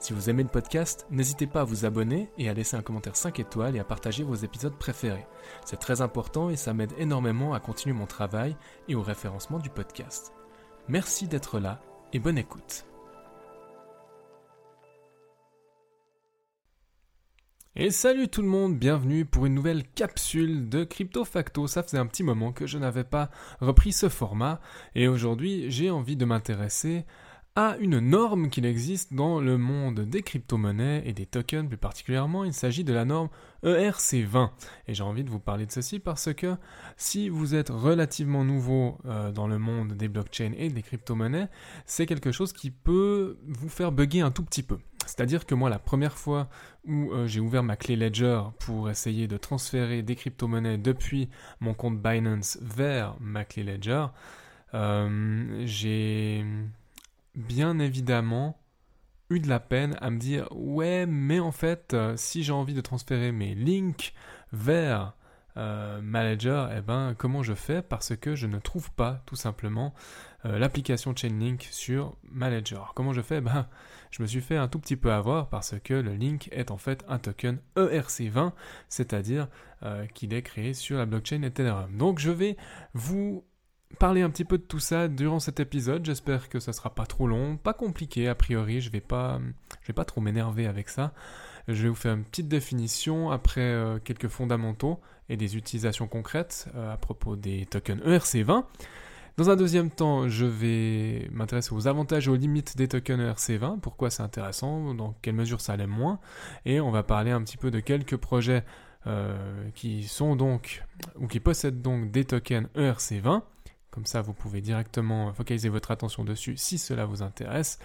Si vous aimez le podcast, n'hésitez pas à vous abonner et à laisser un commentaire 5 étoiles et à partager vos épisodes préférés. C'est très important et ça m'aide énormément à continuer mon travail et au référencement du podcast. Merci d'être là et bonne écoute. Et salut tout le monde, bienvenue pour une nouvelle capsule de Crypto Facto. Ça faisait un petit moment que je n'avais pas repris ce format et aujourd'hui j'ai envie de m'intéresser une norme qu'il existe dans le monde des crypto-monnaies et des tokens plus particulièrement. Il s'agit de la norme ERC20. Et j'ai envie de vous parler de ceci parce que si vous êtes relativement nouveau euh, dans le monde des blockchains et des crypto-monnaies, c'est quelque chose qui peut vous faire bugger un tout petit peu. C'est-à-dire que moi, la première fois où euh, j'ai ouvert ma clé Ledger pour essayer de transférer des crypto-monnaies depuis mon compte Binance vers ma clé Ledger, euh, j'ai bien évidemment eu de la peine à me dire ouais mais en fait euh, si j'ai envie de transférer mes links vers euh, Manager, eh ben comment je fais parce que je ne trouve pas tout simplement euh, l'application Chainlink sur Manager. Comment je fais? Ben je me suis fait un tout petit peu avoir parce que le link est en fait un token ERC20, c'est-à-dire qu'il est créé sur la blockchain Ethereum. Donc je vais vous parler un petit peu de tout ça durant cet épisode. J'espère que ça sera pas trop long, pas compliqué a priori. Je vais pas, vais pas trop m'énerver avec ça. Je vais vous faire une petite définition après euh, quelques fondamentaux et des utilisations concrètes euh, à propos des tokens ERC20. Dans un deuxième temps, je vais m'intéresser aux avantages et aux limites des tokens ERC20, pourquoi c'est intéressant, dans quelle mesure ça l'est moins, et on va parler un petit peu de quelques projets euh, qui sont donc ou qui possèdent donc des tokens ERC20 comme ça, vous pouvez directement focaliser votre attention dessus si cela vous intéresse.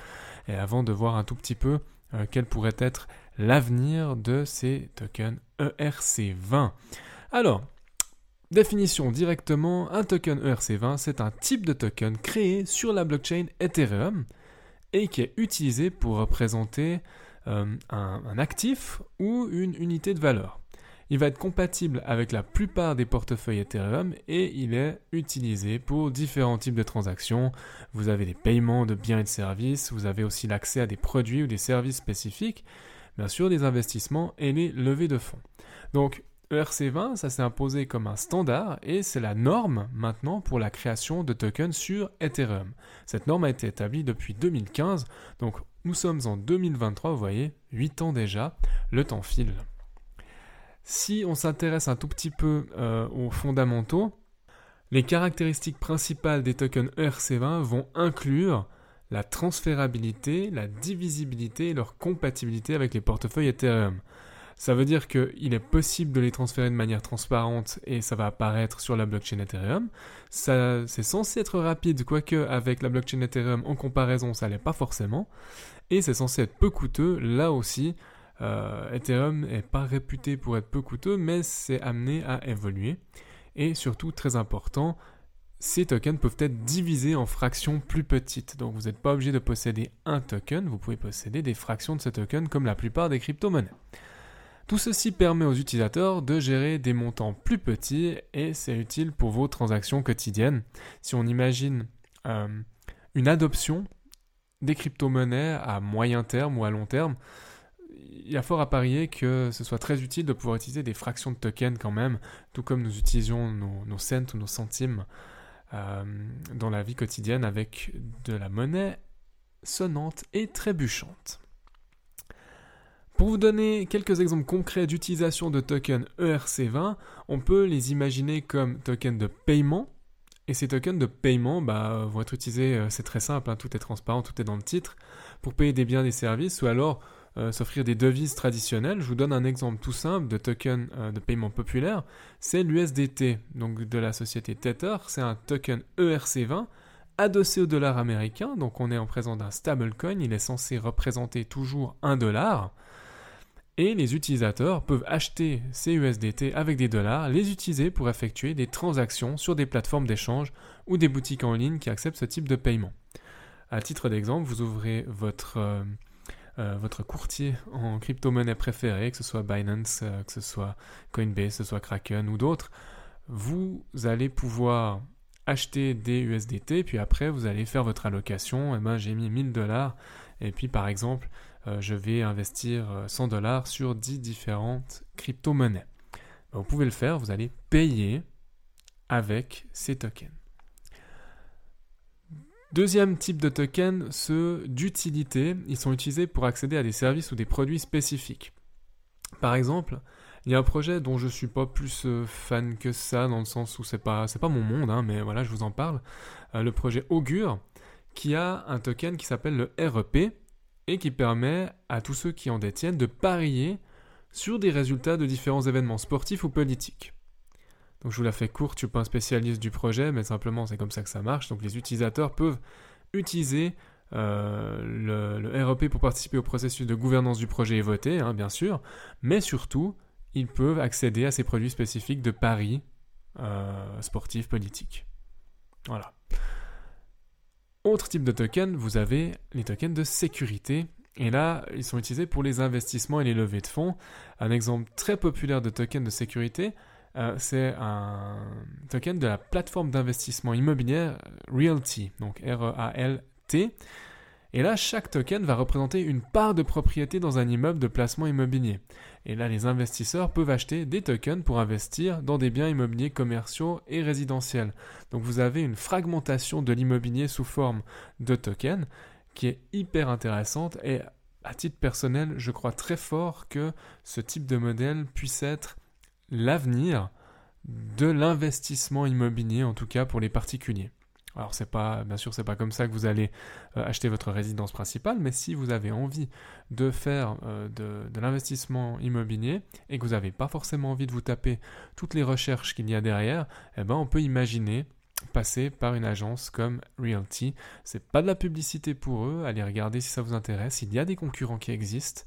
Et avant de voir un tout petit peu euh, quel pourrait être l'avenir de ces tokens ERC20. Alors, définition directement, un token ERC20, c'est un type de token créé sur la blockchain Ethereum et qui est utilisé pour représenter euh, un actif ou une unité de valeur. Il va être compatible avec la plupart des portefeuilles Ethereum et il est utilisé pour différents types de transactions. Vous avez des paiements de biens et de services, vous avez aussi l'accès à des produits ou des services spécifiques, bien sûr des investissements et les levées de fonds. Donc ERC20, ça s'est imposé comme un standard et c'est la norme maintenant pour la création de tokens sur Ethereum. Cette norme a été établie depuis 2015, donc nous sommes en 2023, vous voyez, 8 ans déjà, le temps file. Si on s'intéresse un tout petit peu euh, aux fondamentaux, les caractéristiques principales des tokens ERC20 vont inclure la transférabilité, la divisibilité et leur compatibilité avec les portefeuilles Ethereum. Ça veut dire qu'il est possible de les transférer de manière transparente et ça va apparaître sur la blockchain Ethereum. c'est censé être rapide, quoique avec la blockchain Ethereum en comparaison, ça l'est pas forcément. Et c'est censé être peu coûteux, là aussi, euh, Ethereum n'est pas réputé pour être peu coûteux, mais c'est amené à évoluer. Et surtout, très important, ces tokens peuvent être divisés en fractions plus petites. Donc vous n'êtes pas obligé de posséder un token, vous pouvez posséder des fractions de ce token comme la plupart des crypto-monnaies. Tout ceci permet aux utilisateurs de gérer des montants plus petits et c'est utile pour vos transactions quotidiennes. Si on imagine euh, une adoption des crypto-monnaies à moyen terme ou à long terme, il y a fort à parier que ce soit très utile de pouvoir utiliser des fractions de tokens quand même, tout comme nous utilisions nos, cents ou nos centimes euh, dans la vie quotidienne avec de la monnaie sonnante et trébuchante. Pour vous donner quelques exemples concrets d'utilisation de tokens ERC20, on peut les imaginer comme tokens de paiement. Et ces tokens de paiement bah, vont être utilisés, euh, c'est très simple, hein, tout est transparent, tout est dans le titre, pour payer des biens et des services, ou alors euh, s'offrir des devises traditionnelles. Je vous donne un exemple tout simple de token euh, de paiement populaire. C'est l'USDT, donc de la société Tether. C'est un token ERC20 adossé au dollar américain. Donc on est en présence d'un stablecoin. Il est censé représenter toujours un dollar. Et les utilisateurs peuvent acheter ces USDT avec des dollars, les utiliser pour effectuer des transactions sur des plateformes d'échange ou des boutiques en ligne qui acceptent ce type de paiement. À titre d'exemple, vous ouvrez votre, euh, euh, votre courtier en crypto-monnaie préféré, que ce soit Binance, euh, que ce soit Coinbase, que ce soit Kraken ou d'autres. Vous allez pouvoir acheter des USDT, puis après vous allez faire votre allocation. Et eh ben, j'ai mis 1000 dollars, et puis par exemple, euh, je vais investir 100 euh, dollars sur 10 différentes crypto-monnaies. Ben, vous pouvez le faire, vous allez payer avec ces tokens. Deuxième type de token, ceux d'utilité. Ils sont utilisés pour accéder à des services ou des produits spécifiques. Par exemple, il y a un projet dont je suis pas plus euh, fan que ça, dans le sens où c'est pas, c'est pas mon monde, hein, mais voilà, je vous en parle. le projet Augure, qui a un token qui s'appelle le REP, et qui permet à tous ceux qui en détiennent de parier sur des résultats de différents événements sportifs ou politiques. Donc je vous la fais courte, je ne suis pas un spécialiste du projet, mais simplement c'est comme ça que ça marche. Donc les utilisateurs peuvent utiliser euh, le, REP pour participer au processus de gouvernance du projet et voter, hein, bien sûr, mais surtout, ils peuvent accéder à ces produits spécifiques de paris euh, sportifs, politiques. Voilà. Autre type de token, vous avez les tokens de sécurité. Et là, ils sont utilisés pour les investissements et les levées de fonds. Un exemple très populaire de token de sécurité, euh, c'est un token de la plateforme d'investissement immobilier Realty, donc R-E-A-L-T. Et là, chaque token va représenter une part de propriété dans un immeuble de placement immobilier. Et là, les investisseurs peuvent acheter des tokens pour investir dans des biens immobiliers commerciaux et résidentiels. Donc vous avez une fragmentation de l'immobilier sous forme de tokens qui est hyper intéressante et à titre personnel, je crois très fort que ce type de modèle puisse être l'avenir de l'investissement immobilier, en tout cas pour les particuliers. Alors c'est pas, bien sûr, c'est pas comme ça que vous allez euh, acheter votre résidence principale, mais si vous avez envie de faire euh, de, l'investissement immobilier et que vous n'avez pas forcément envie de vous taper toutes les recherches qu'il y a derrière, eh ben on peut imaginer passer par une agence comme Realty. C'est pas de la publicité pour eux, allez regarder si ça vous intéresse. Il y a des concurrents qui existent.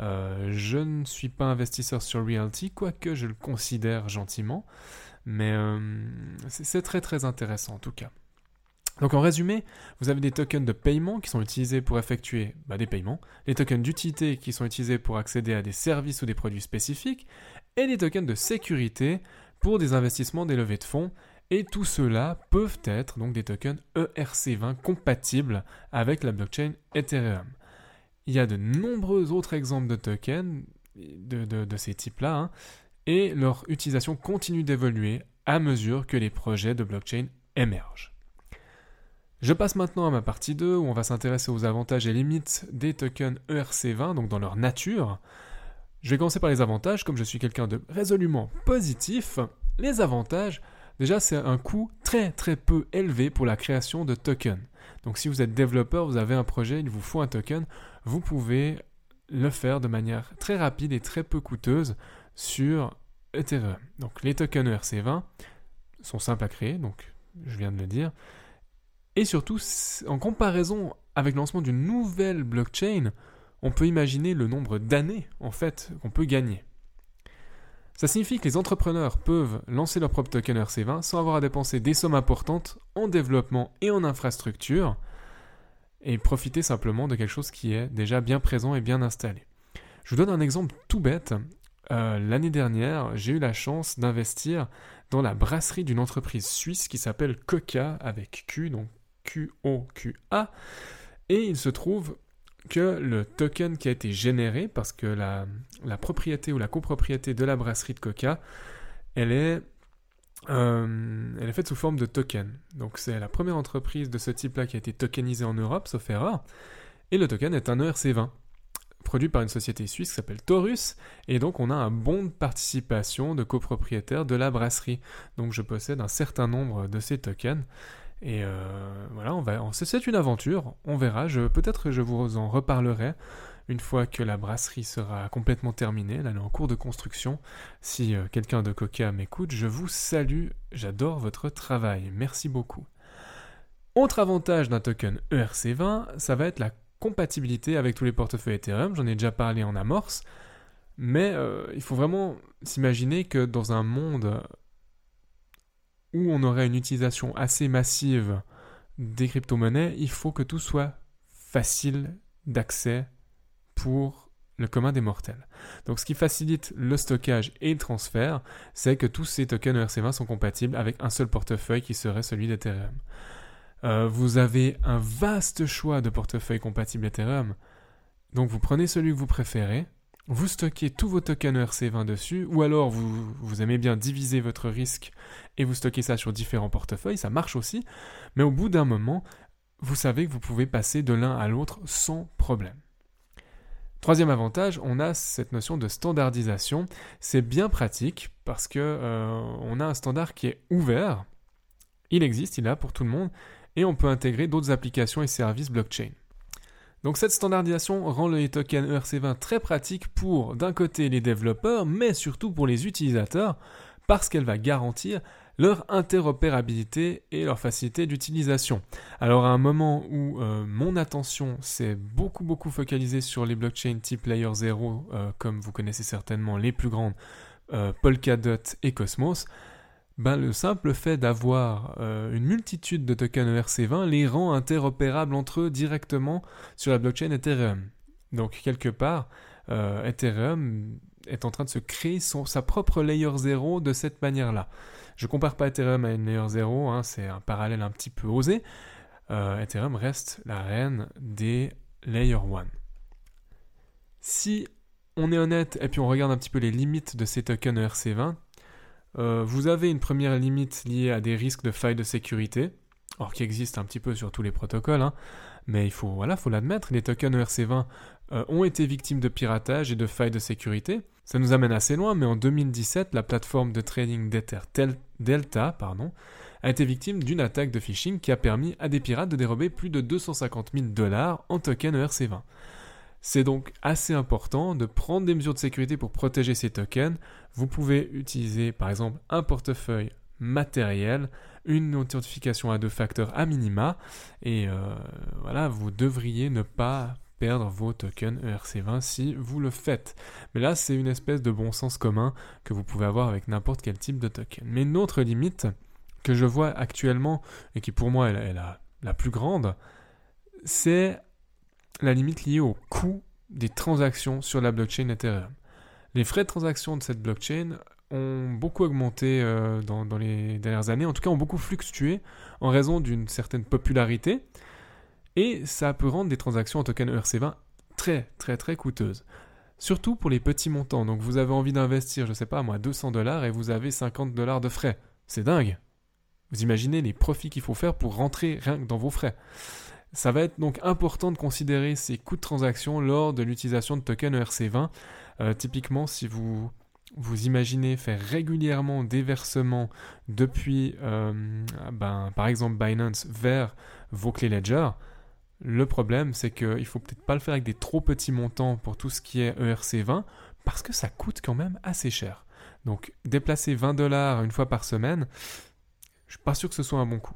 Euh, je ne suis pas investisseur sur Realty, quoique je le considère gentiment, mais c'est très intéressant en tout cas. Donc en résumé, vous avez des tokens de paiement qui sont utilisés pour effectuer bah, des paiements, les tokens d'utilité qui sont utilisés pour accéder à des services ou des produits spécifiques, et les tokens de sécurité pour des investissements, des levées de fonds, et tout cela peuvent être donc des tokens ERC20 compatibles avec la blockchain Ethereum. Il y a de nombreux autres exemples de tokens de, ces types-là, hein, et leur utilisation continue d'évoluer à mesure que les projets de blockchain émergent. Je passe maintenant à ma partie 2 où on va s'intéresser aux avantages et limites des tokens ERC20, donc dans leur nature. Je vais commencer par les avantages, comme je suis quelqu'un de résolument positif. Les avantages, déjà c'est un coût très très peu élevé pour la création de tokens. Donc si vous êtes développeur, vous avez un projet, il vous faut un token, vous pouvez le faire de manière très rapide et très peu coûteuse sur Ethereum. Donc les tokens ERC20 sont simples à créer, donc je viens de le dire. Et surtout, en comparaison avec le lancement d'une nouvelle blockchain, on peut imaginer le nombre d'années en fait qu'on peut gagner. Ça signifie que les entrepreneurs peuvent lancer leur propre token RC20 sans avoir à dépenser des sommes importantes en développement et en infrastructure et profiter simplement de quelque chose qui est déjà bien présent et bien installé. Je vous donne un exemple tout bête. Euh, l'année dernière, j'ai eu la chance d'investir dans la brasserie d'une entreprise suisse qui s'appelle Coca avec Q, donc QOQA. Et il se trouve que le token qui a été généré, parce que la, propriété ou la copropriété de la brasserie de Coca, elle est, euh, elle est faite sous forme de token. Donc c'est la première entreprise de ce type-là qui a été tokenisée en Europe, sauf erreur. Et le token est un ERC20, produit par une société suisse qui s'appelle Taurus. Et donc on a un bon de participation de copropriétaire de la brasserie. Donc je possède un certain nombre de ces tokens. Et euh, voilà, on va, c'est une aventure, on verra. Je, peut-être je vous en reparlerai une fois que la brasserie sera complètement terminée. elle est en cours de construction. Si euh, quelqu'un de Coca m'écoute, je vous salue. J'adore votre travail. Merci beaucoup. Autre avantage d'un token ERC20, ça va être la compatibilité avec tous les portefeuilles Ethereum. J'en ai déjà parlé en amorce. Mais euh, il faut vraiment s'imaginer que dans un monde où on aurait une utilisation assez massive des crypto-monnaies, il faut que tout soit facile d'accès pour le commun des mortels. Donc ce qui facilite le stockage et le transfert, c'est que tous ces tokens ERC20 sont compatibles avec un seul portefeuille qui serait celui d'Ethereum. Euh, vous avez un vaste choix de portefeuilles compatibles Ethereum. Donc vous prenez celui que vous préférez, vous stockez tous vos tokens ERC20 dessus, ou alors vous, vous aimez bien diviser votre risque et vous stockez ça sur différents portefeuilles, ça marche aussi, mais au bout d'un moment, vous savez que vous pouvez passer de l'un à l'autre sans problème. Troisième avantage, on a cette notion de standardisation. C'est bien pratique parce que euh, on a un standard qui est ouvert. Il existe, il est là pour tout le monde, et on peut intégrer d'autres applications et services blockchain. Donc cette standardisation rend le token ERC20 très pratique pour, d'un côté, les développeurs, mais surtout pour les utilisateurs, parce qu'elle va garantir leur interopérabilité et leur facilité d'utilisation. Alors à un moment où euh, mon attention s'est beaucoup beaucoup focalisée sur les blockchains type Layer 0, euh, comme vous connaissez certainement les plus grandes, euh, Polkadot et Cosmos, ben, le simple fait d'avoir une multitude de tokens ERC20 les rend interopérables entre eux directement sur la blockchain Ethereum. Donc quelque part, Ethereum est en train de se créer son, sa propre layer 0 de cette manière-là. Je compare pas Ethereum à une layer 0, hein, c'est un parallèle un petit peu osé. Euh, Ethereum reste la reine des layer 1. Si on est honnête et puis on regarde un petit peu les limites de ces tokens ERC20, euh, vous avez une première limite liée à des risques de failles de sécurité, or qui existent un petit peu sur tous les protocoles, hein. mais il faut voilà, faut l'admettre, les tokens ERC20 euh, ont été victimes de piratage et de failles de sécurité. Ça nous amène assez loin, mais en 2017, la plateforme de trading Delta a été victime d'une attaque de phishing qui a permis à des pirates de dérober plus de 250 000 dollars en tokens ERC20. C'est donc assez important de prendre des mesures de sécurité pour protéger ces tokens. Vous pouvez utiliser par exemple un portefeuille matériel, une authentification à deux facteurs à minima, et euh, voilà, vous devriez ne pas perdre vos tokens ERC20 si vous le faites. Mais là, c'est une espèce de bon sens commun que vous pouvez avoir avec n'importe quel type de token. Mais une autre limite que je vois actuellement, et qui pour moi est la, plus grande, c'est la limite liée au coût des transactions sur la blockchain Ethereum. Les frais de transaction de cette blockchain ont beaucoup augmenté euh, dans, les dernières années, en tout cas ont beaucoup fluctué en raison d'une certaine popularité, et ça peut rendre des transactions en token ERC20 très très très coûteuses. Surtout pour les petits montants. Donc vous avez envie d'investir, je sais pas moi, 200 dollars et vous avez 50 dollars de frais. C'est dingue. Vous imaginez les profits qu'il faut faire pour rentrer rien que dans vos frais. Ça va être donc important de considérer ces coûts de transaction lors de l'utilisation de tokens ERC20. Euh, typiquement, si vous vous imaginez faire régulièrement des versements depuis, euh, ben, par exemple, Binance vers vos clés Ledger, le problème, c'est qu'il ne faut peut-être pas le faire avec des trop petits montants pour tout ce qui est ERC20, parce que ça coûte quand même assez cher. Donc, déplacer 20 dollars une fois par semaine, je suis pas sûr que ce soit un bon coup.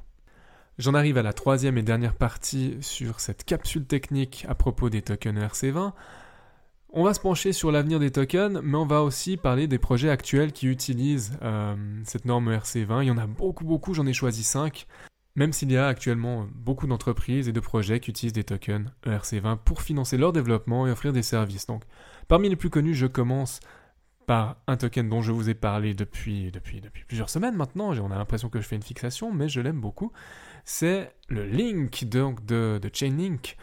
J'en arrive à la troisième et dernière partie sur cette capsule technique à propos des tokens ERC20. On va se pencher sur l'avenir des tokens, mais on va aussi parler des projets actuels qui utilisent euh, cette norme ERC20. Il y en a beaucoup, beaucoup, j'en ai choisi 5. Même s'il y a actuellement beaucoup d'entreprises et de projets qui utilisent des tokens ERC20 pour financer leur développement et offrir des services. Donc, parmi les plus connus, je commence par un token dont je vous ai parlé depuis, plusieurs semaines maintenant. On a l'impression que je fais une fixation, mais je l'aime beaucoup c'est le Link donc de, Chainlink,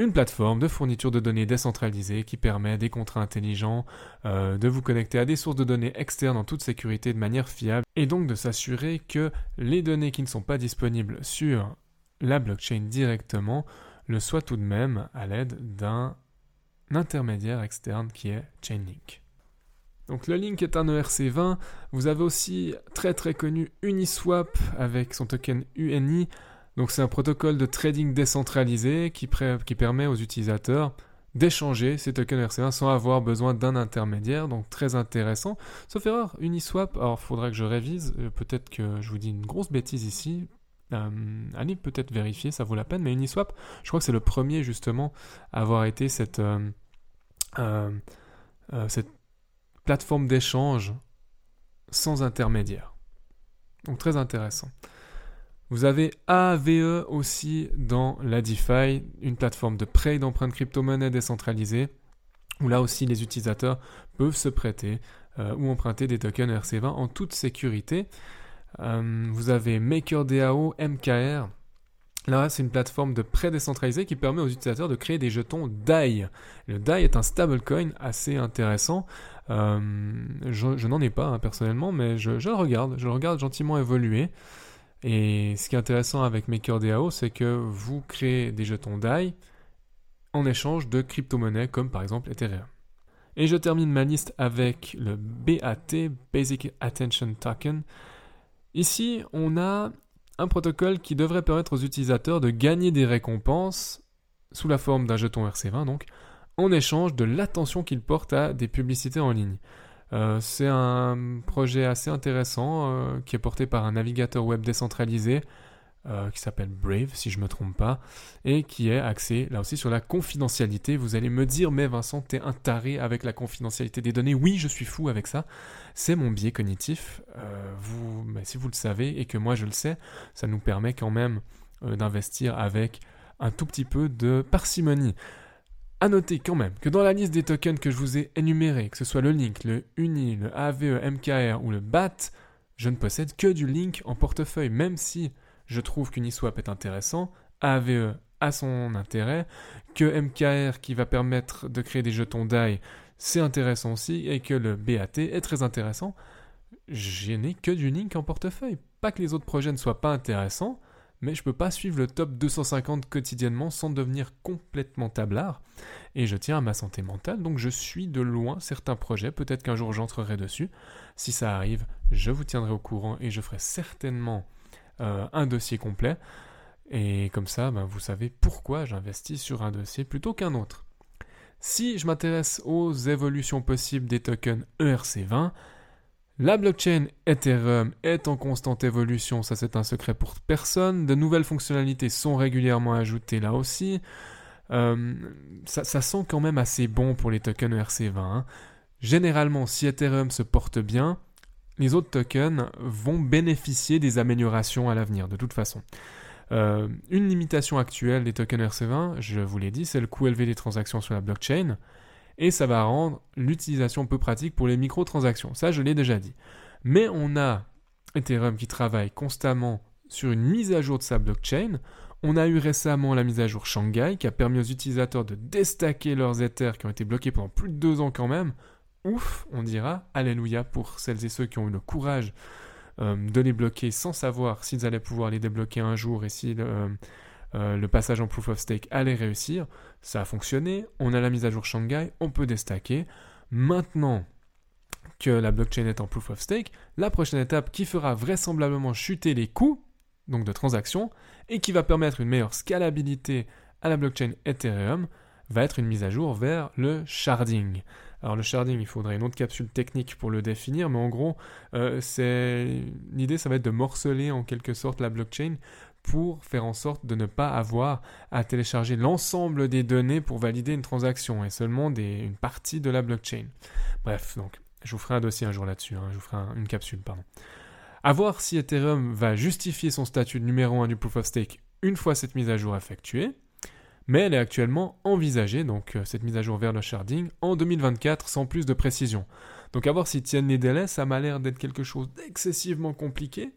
une plateforme de fourniture de données décentralisée qui permet des contrats intelligents euh, de vous connecter à des sources de données externes en toute sécurité de manière fiable et donc de s'assurer que les données qui ne sont pas disponibles sur la blockchain directement le soient tout de même à l'aide d'un intermédiaire externe qui est Chainlink. Donc le Link est un ERC20. Vous avez aussi très très connu Uniswap avec son token UNI. Donc c'est un protocole de trading décentralisé qui, permet aux utilisateurs d'échanger ces tokens ERC20 sans avoir besoin d'un intermédiaire, donc très intéressant. Sauf erreur, Uniswap, alors faudra que je révise, euh, peut-être que je vous dis une grosse bêtise ici, euh, allez peut-être vérifier, ça vaut la peine, mais Uniswap, je crois que c'est le premier justement à avoir été cette, euh, cette plateforme d'échange sans intermédiaire. Donc très intéressant. Vous avez AVE aussi dans la DeFi, une plateforme de prêt d'empreintes crypto-monnaie décentralisée, où là aussi les utilisateurs peuvent se prêter euh, ou emprunter des tokens ERC20 en toute sécurité. Euh, vous avez MakerDAO, MKR. Là, c'est une plateforme de prêt décentralisé qui permet aux utilisateurs de créer des jetons DAI. Le DAI est un stablecoin assez intéressant. Euh, je, n'en ai pas hein, personnellement, mais je, le regarde. Je le regarde gentiment évoluer. Et ce qui est intéressant avec MakerDAO, c'est que vous créez des jetons DAI en échange de crypto-monnaies comme par exemple Ethereum. Et je termine ma liste avec le BAT, Basic Attention Token. Ici, on a un protocole qui devrait permettre aux utilisateurs de gagner des récompenses sous la forme d'un jeton RC20 donc, en échange de l'attention qu'ils portent à des publicités en ligne. Euh, c'est un projet assez intéressant euh, qui est porté par un navigateur web décentralisé euh, qui s'appelle Brave, si je ne me trompe pas, et qui est axé là aussi sur la confidentialité. Vous allez me dire, mais Vincent, t'es un taré avec la confidentialité des données. Oui, je suis fou avec ça. C'est mon biais cognitif. Vous, mais si vous le savez et que moi je le sais, ça nous permet quand même d'investir avec un tout petit peu de parcimonie. A noter quand même que dans la liste des tokens que je vous ai énumérés, que ce soit le Link, le Uni, le AVE, MKR ou le BAT, je ne possède que du Link en portefeuille, même si je trouve qu'Uniswap est intéressant, AVE a son intérêt, que MKR qui va permettre de créer des jetons DAI, c'est intéressant aussi, et que le BAT est très intéressant. Je n'ai que du Link en portefeuille. Pas que les autres projets ne soient pas intéressants, mais je ne peux pas suivre le top 250 quotidiennement sans devenir complètement tablard. Et je tiens à ma santé mentale, donc je suis de loin certains projets. Peut-être qu'un jour j'entrerai dessus. Si ça arrive, je vous tiendrai au courant et je ferai certainement euh, un dossier complet. Et comme ça, ben, vous savez pourquoi j'investis sur un dossier plutôt qu'un autre. Si je m'intéresse aux évolutions possibles des tokens ERC20, la blockchain Ethereum est en constante évolution, ça c'est un secret pour personne. De nouvelles fonctionnalités sont régulièrement ajoutées là aussi. Euh, ça, sent quand même assez bon pour les tokens ERC20. Hein. Généralement, si Ethereum se porte bien, les autres tokens vont bénéficier des améliorations à l'avenir, de toute façon. Euh, une limitation actuelle des tokens RC20, je vous l'ai dit, c'est le coût élevé des transactions sur la blockchain, et ça va rendre l'utilisation peu pratique pour les microtransactions. Ça, je l'ai déjà dit. Mais on a Ethereum qui travaille constamment sur une mise à jour de sa blockchain. On a eu récemment la mise à jour Shanghai qui a permis aux utilisateurs de déstacker leurs Ethers qui ont été bloqués pendant plus de deux ans quand même ouf, on dira, alléluia pour celles et ceux qui ont eu le courage euh, de les bloquer sans savoir s'ils allaient pouvoir les débloquer un jour et si euh, le passage en proof of stake allait réussir. Ça a fonctionné, on a la mise à jour Shanghai, on peut déstacker. Maintenant que la blockchain est en proof of stake, la prochaine étape qui fera vraisemblablement chuter les coûts donc de transaction et qui va permettre une meilleure scalabilité à la blockchain Ethereum va être une mise à jour vers le sharding. Alors le sharding, il faudrait une autre capsule technique pour le définir, mais en gros, euh, c'est l'idée, ça va être de morceler en quelque sorte la blockchain pour faire en sorte de ne pas avoir à télécharger l'ensemble des données pour valider une transaction et seulement une partie de la blockchain. Bref, donc je vous ferai un dossier un jour là-dessus, hein, je vous ferai une capsule, pardon. À voir si Ethereum va justifier son statut de numéro 1 du proof of stake une fois cette mise à jour effectuée mais elle est actuellement envisagée, donc euh, cette mise à jour vers le sharding, en 2024 sans plus de précision. Donc à voir s'ils tiennent les délais, ça m'a l'air d'être quelque chose d'excessivement compliqué.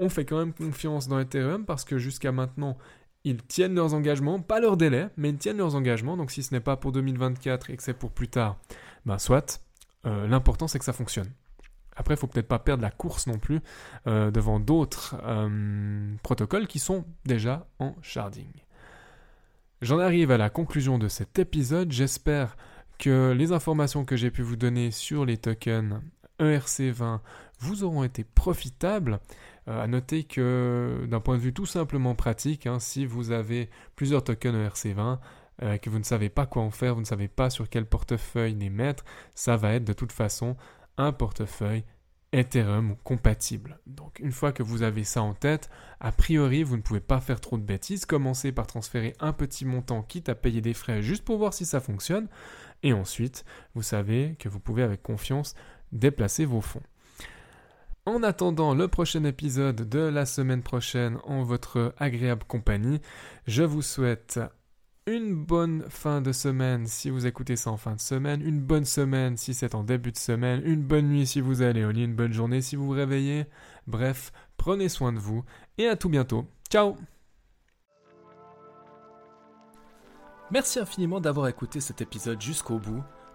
On fait quand même confiance dans Ethereum parce que jusqu'à maintenant, ils tiennent leurs engagements, pas leurs délais, mais ils tiennent leurs engagements. Donc si ce n'est pas pour 2024 et que c'est pour plus tard, ben soit. Euh, l'important c'est que ça fonctionne. Après, il faut peut-être pas perdre la course non plus euh, devant d'autres protocoles qui sont déjà en sharding. J'en arrive à la conclusion de cet épisode. J'espère que les informations que j'ai pu vous donner sur les tokens ERC20 vous auront été profitables. Euh, à noter que d'un point de vue tout simplement pratique, hein, si vous avez plusieurs tokens ERC20, euh, que vous ne savez pas quoi en faire, vous ne savez pas sur quel portefeuille les mettre, ça va être de toute façon un portefeuille Ethereum compatible. Donc une fois que vous avez ça en tête, a priori vous ne pouvez pas faire trop de bêtises. Commencez par transférer un petit montant quitte à payer des frais juste pour voir si ça fonctionne. Et ensuite, vous savez que vous pouvez avec confiance déplacer vos fonds. En attendant le prochain épisode de la semaine prochaine en votre agréable compagnie, je vous souhaite une bonne fin de semaine si vous écoutez ça en fin de semaine, une bonne semaine si c'est en début de semaine, une bonne nuit si vous allez au lit, une bonne journée si vous vous réveillez. Bref, prenez soin de vous et à tout bientôt. Ciao Merci infiniment d'avoir écouté cet épisode jusqu'au bout.